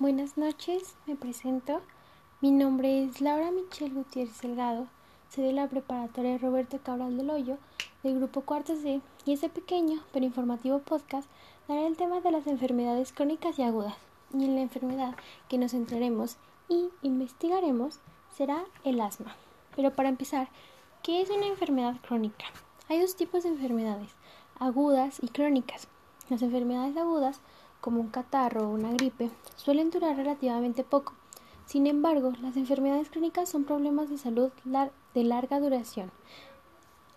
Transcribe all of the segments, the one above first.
Buenas noches, me presento. Mi nombre es Laura Michelle Gutiérrez Delgado. Soy de la preparatoria Roberto Cabral del Hoyo, del grupo Cuarto C, y este pequeño pero informativo podcast dará el tema de las enfermedades crónicas y agudas. Y en la enfermedad que nos centraremos y investigaremos será el asma. Pero para empezar, ¿qué es una enfermedad crónica? Hay dos tipos de enfermedades, agudas y crónicas. Las enfermedades agudas como un catarro o una gripe, suelen durar relativamente poco. Sin embargo, las enfermedades crónicas son problemas de salud de larga duración.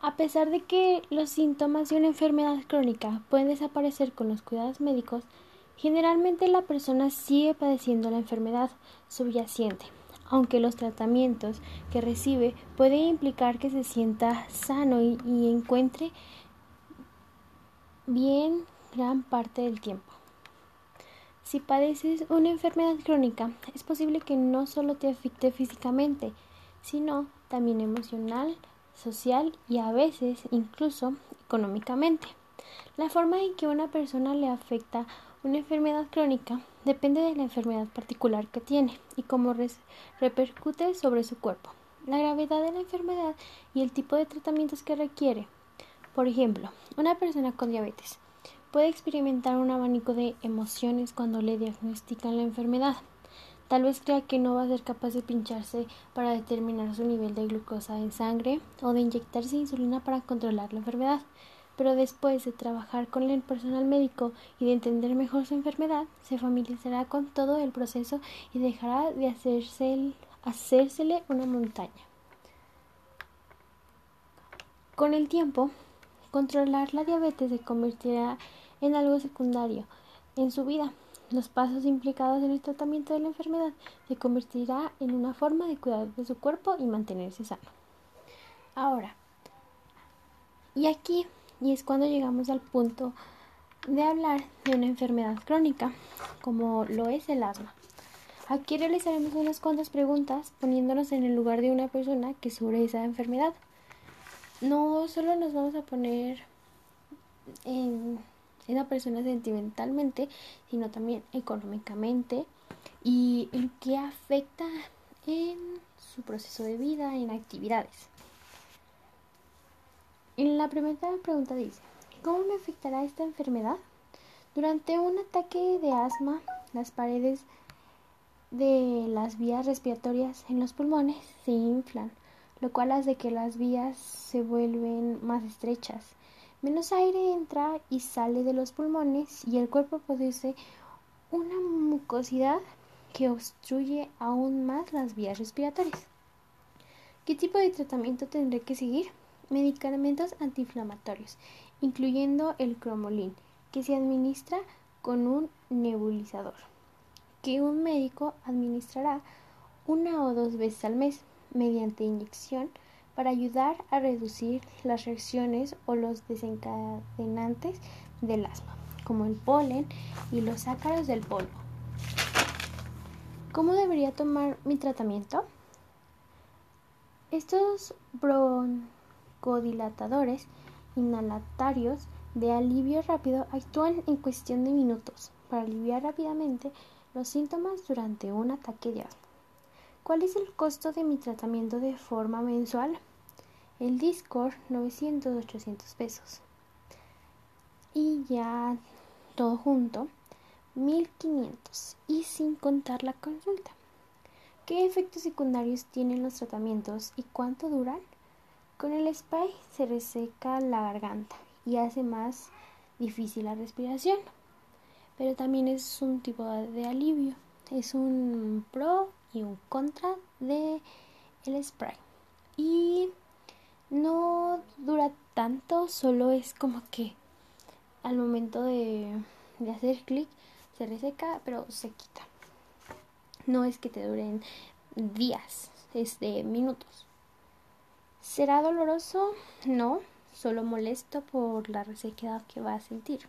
A pesar de que los síntomas de una enfermedad crónica pueden desaparecer con los cuidados médicos, generalmente la persona sigue padeciendo la enfermedad subyacente, aunque los tratamientos que recibe pueden implicar que se sienta sano y, encuentre bien gran parte del tiempo. Si padeces una enfermedad crónica, es posible que no solo te afecte físicamente, sino también emocional, social y a veces incluso económicamente. La forma en que una persona le afecta una enfermedad crónica depende de la enfermedad particular que tiene y cómo repercute sobre su cuerpo, la gravedad de la enfermedad y el tipo de tratamientos que requiere. Por ejemplo, una persona con diabetes puede experimentar un abanico de emociones cuando le diagnostican la enfermedad. Tal vez crea que no va a ser capaz de pincharse para determinar su nivel de glucosa en sangre o de inyectarse insulina para controlar la enfermedad. Pero después de trabajar con el personal médico y de entender mejor su enfermedad, se familiarizará con todo el proceso y dejará de hacerse, hacérsele una montaña. Con el tiempo, controlar la diabetes se convertirá en algo secundario en su vida. Los pasos implicados en el tratamiento de la enfermedad se convertirá en una forma de cuidar de su cuerpo y mantenerse sano. Ahora, y aquí, y es cuando llegamos al punto de hablar de una enfermedad crónica, como lo es el asma. Aquí realizaremos unas cuantas preguntas poniéndonos en el lugar de una persona que sufre esa enfermedad. No solo nos vamos a poner en esa persona sentimentalmente, sino también económicamente y en qué afecta en su proceso de vida, en actividades. En la primera pregunta dice, ¿cómo me afectará esta enfermedad? Durante un ataque de asma, las paredes de las vías respiratorias en los pulmones se inflan, lo cual hace que las vías se vuelven más estrechas Menos aire entra y sale de los pulmones y el cuerpo produce una mucosidad que obstruye aún más las vías respiratorias. ¿Qué tipo de tratamiento tendré que seguir? Medicamentos antiinflamatorios, incluyendo el cromolín, que se administra con un nebulizador, que un médico administrará una o dos veces al mes mediante inyección para ayudar a reducir las reacciones o los desencadenantes del asma, como el polen y los ácaros del polvo. ¿Cómo debería tomar mi tratamiento? Estos broncodilatadores inhalatarios de alivio rápido actúan en cuestión de minutos para aliviar rápidamente los síntomas durante un ataque de asma. ¿Cuál es el costo de mi tratamiento de forma mensual? El Discord 900-800 pesos. Y ya todo junto 1500 y sin contar la consulta. ¿Qué efectos secundarios tienen los tratamientos y cuánto duran? Con el spray se reseca la garganta y hace más difícil la respiración. Pero también es un tipo de alivio. Es un pro y un contra de el spray. Y no dura tanto, solo es como que al momento de, de hacer clic se reseca, pero se quita. No es que te duren días, es de minutos. ¿Será doloroso? No, solo molesto por la resequedad que va a sentir.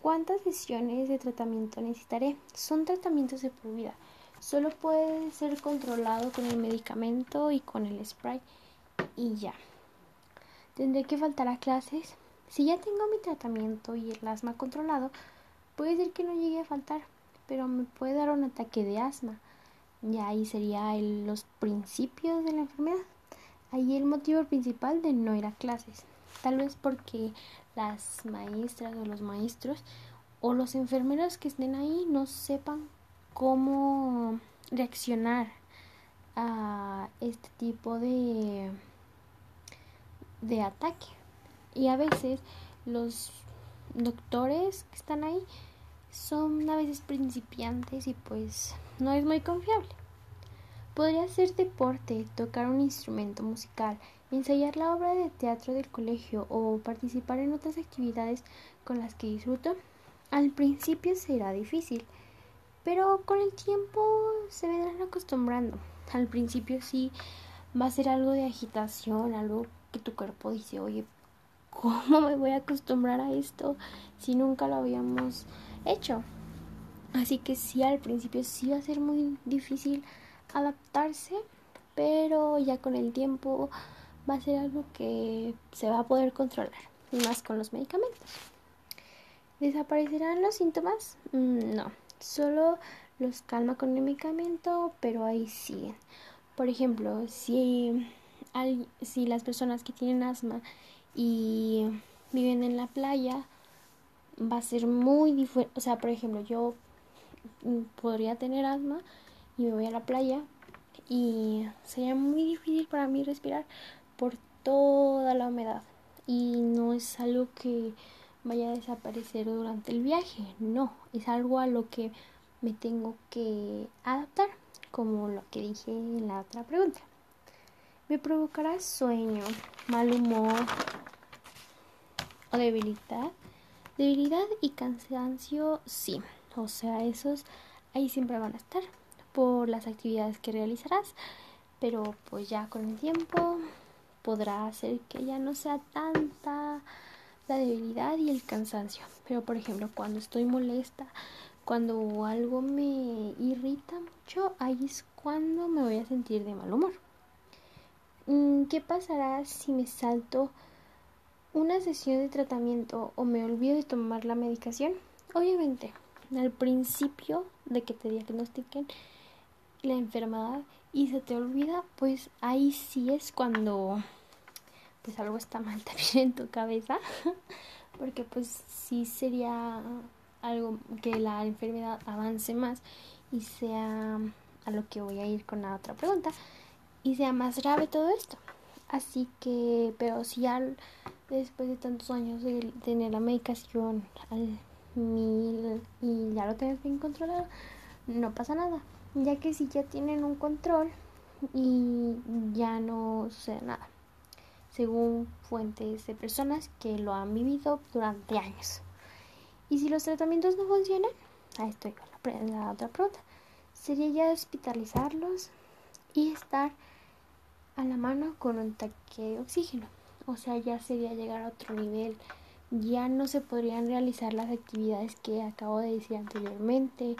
¿Cuántas sesiones de tratamiento necesitaré? Son tratamientos de por vida. Solo puede ser controlado con el medicamento y con el spray y ya. Tendré que faltar a clases. Si ya tengo mi tratamiento y el asma controlado, puede ser que no llegue a faltar, pero me puede dar un ataque de asma. Y ahí sería los principios de la enfermedad. Ahí el motivo principal de no ir a clases. Tal vez porque las maestras o los maestros o los enfermeros que estén ahí no sepan cómo reaccionar a este tipo de, de ataque. Y a veces los doctores que están ahí son a veces principiantes y pues no es muy confiable. Podría ser deporte, tocar un instrumento musical, ensayar la obra de teatro del colegio o participar en otras actividades con las que disfruto. Al principio será difícil, pero con el tiempo se vendrán acostumbrando. Al principio sí va a ser algo de agitación, algo que tu cuerpo dice, oye, ¿cómo me voy a acostumbrar a esto si nunca lo habíamos hecho? Así que sí, al principio sí va a ser muy difícil adaptarse, pero ya con el tiempo va a ser algo que se va a poder controlar, más con los medicamentos. ¿Desaparecerán los síntomas? Mm, no, solo los calma con el medicamento, pero ahí siguen. Por ejemplo, si, si las personas que tienen asma y viven en la playa, va a ser muy diferente. O sea, por ejemplo, yo podría tener asma y me voy a la playa y sería muy difícil para mí respirar por toda la humedad y no es algo que vaya a desaparecer durante el viaje, no, es algo a lo que me tengo que adaptar, como lo que dije en la otra pregunta. Me provocará sueño, mal humor o debilidad. Debilidad y cansancio, sí. O sea, esos ahí siempre van a estar por las actividades que realizarás. Pero pues ya con el tiempo podrá hacer que ya no sea tanta la debilidad y el cansancio. Pero por ejemplo, cuando estoy molesta, cuando algo me irrita mucho, ahí es cuando me voy a sentir de mal humor. Mm, ¿Qué pasará si me salto una sesión de tratamiento o me olvido de tomar la medicación? Obviamente, al principio de que te diagnostiquen la enfermedad y se te olvida, pues ahí sí es cuando pues algo está mal también en tu cabeza, porque pues sí sería algo que la enfermedad avance más y sea a lo que voy a ir con la otra pregunta y sea más grave todo esto. Así que, pero si ya después de tantos años de tener la medicación al mil y ya lo tienes bien controlado, no pasa nada. Ya que si ya tienen un control y ya no sucede nada. Según fuentes de personas que lo han vivido durante años. Y si los tratamientos no funcionan, ahí estoy con la, otra pregunta, sería ya hospitalizarlos y estar a la mano con un tanque de oxígeno. O sea, ya sería llegar a otro nivel. Ya no se podrían realizar las actividades que acabo de decir anteriormente.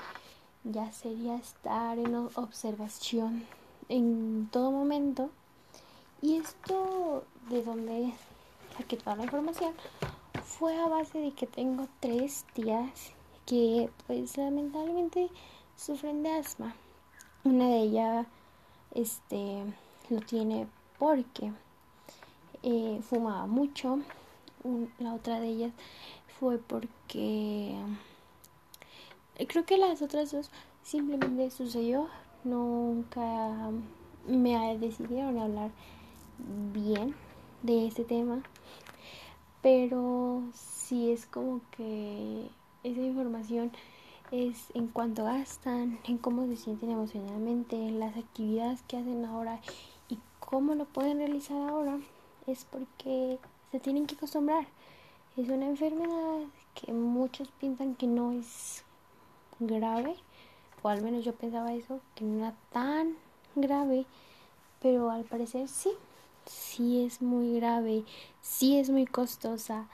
Ya sería estar en observación en todo momento. Y esto de donde saqué toda la información fue a base de que tengo tres tías que pues lamentablemente sufren de asma. Una de ellas este lo tiene porque eh, fumaba mucho. la otra de ellas fue porque creo que las otras dos simplemente sucedió. Nunca me decidieron hablar bien de este tema pero sí es como que esa información es en cuanto gastan, en cómo se sienten emocionalmente, en las actividades que hacen ahora y cómo lo pueden realizar ahora, es porque se tienen que acostumbrar. Es una enfermedad que muchos piensan que no es grave, o al menos yo pensaba eso, que no era tan grave, pero al parecer sí sí es muy grave, sí es muy costosa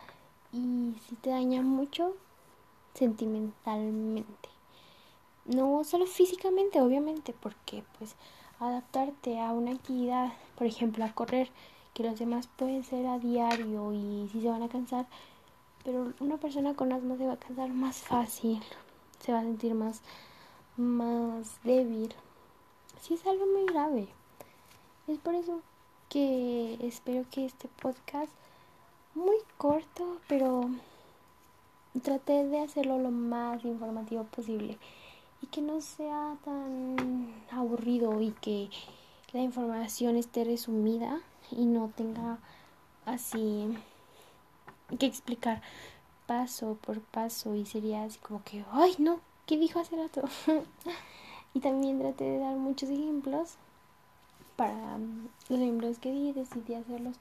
y sí te daña mucho sentimentalmente. No solo físicamente, obviamente, porque pues adaptarte a una actividad, por ejemplo, a correr, que los demás pueden ser a diario y sí se van a cansar, pero una persona con asma se va a cansar más fácil se va a sentir más, más débil. Si es algo muy grave. Es por eso que espero que este podcast, muy corto, pero traté de hacerlo lo más informativo posible y que no sea tan aburrido y que la información esté resumida y no tenga así que explicar paso por paso y sería así como que, ay no, ¿qué dijo hace rato? y también traté de dar muchos ejemplos para los ejemplos que di, decidí hacerlos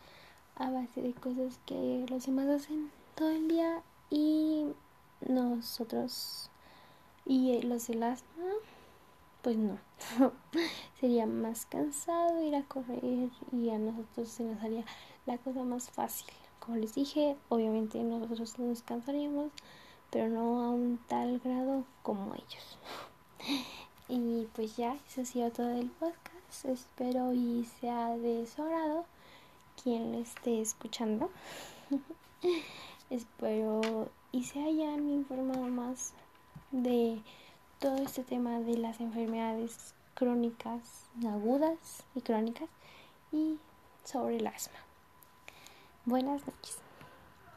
a base de cosas que los demás hacen todo el día y nosotros y los del asma pues no. Sería más cansado ir a correr y a nosotros se nos haría la cosa más fácil. Como les dije obviamente nosotros nos cansaríamos pero no a un tal grado como ellos. Y pues ya eso ha sido todo el podcast espero y sea de su quien lo esté escuchando espero y se hayan informado más de todo este tema de las enfermedades crónicas, agudas y crónicas y sobre el asma. Buenas noches.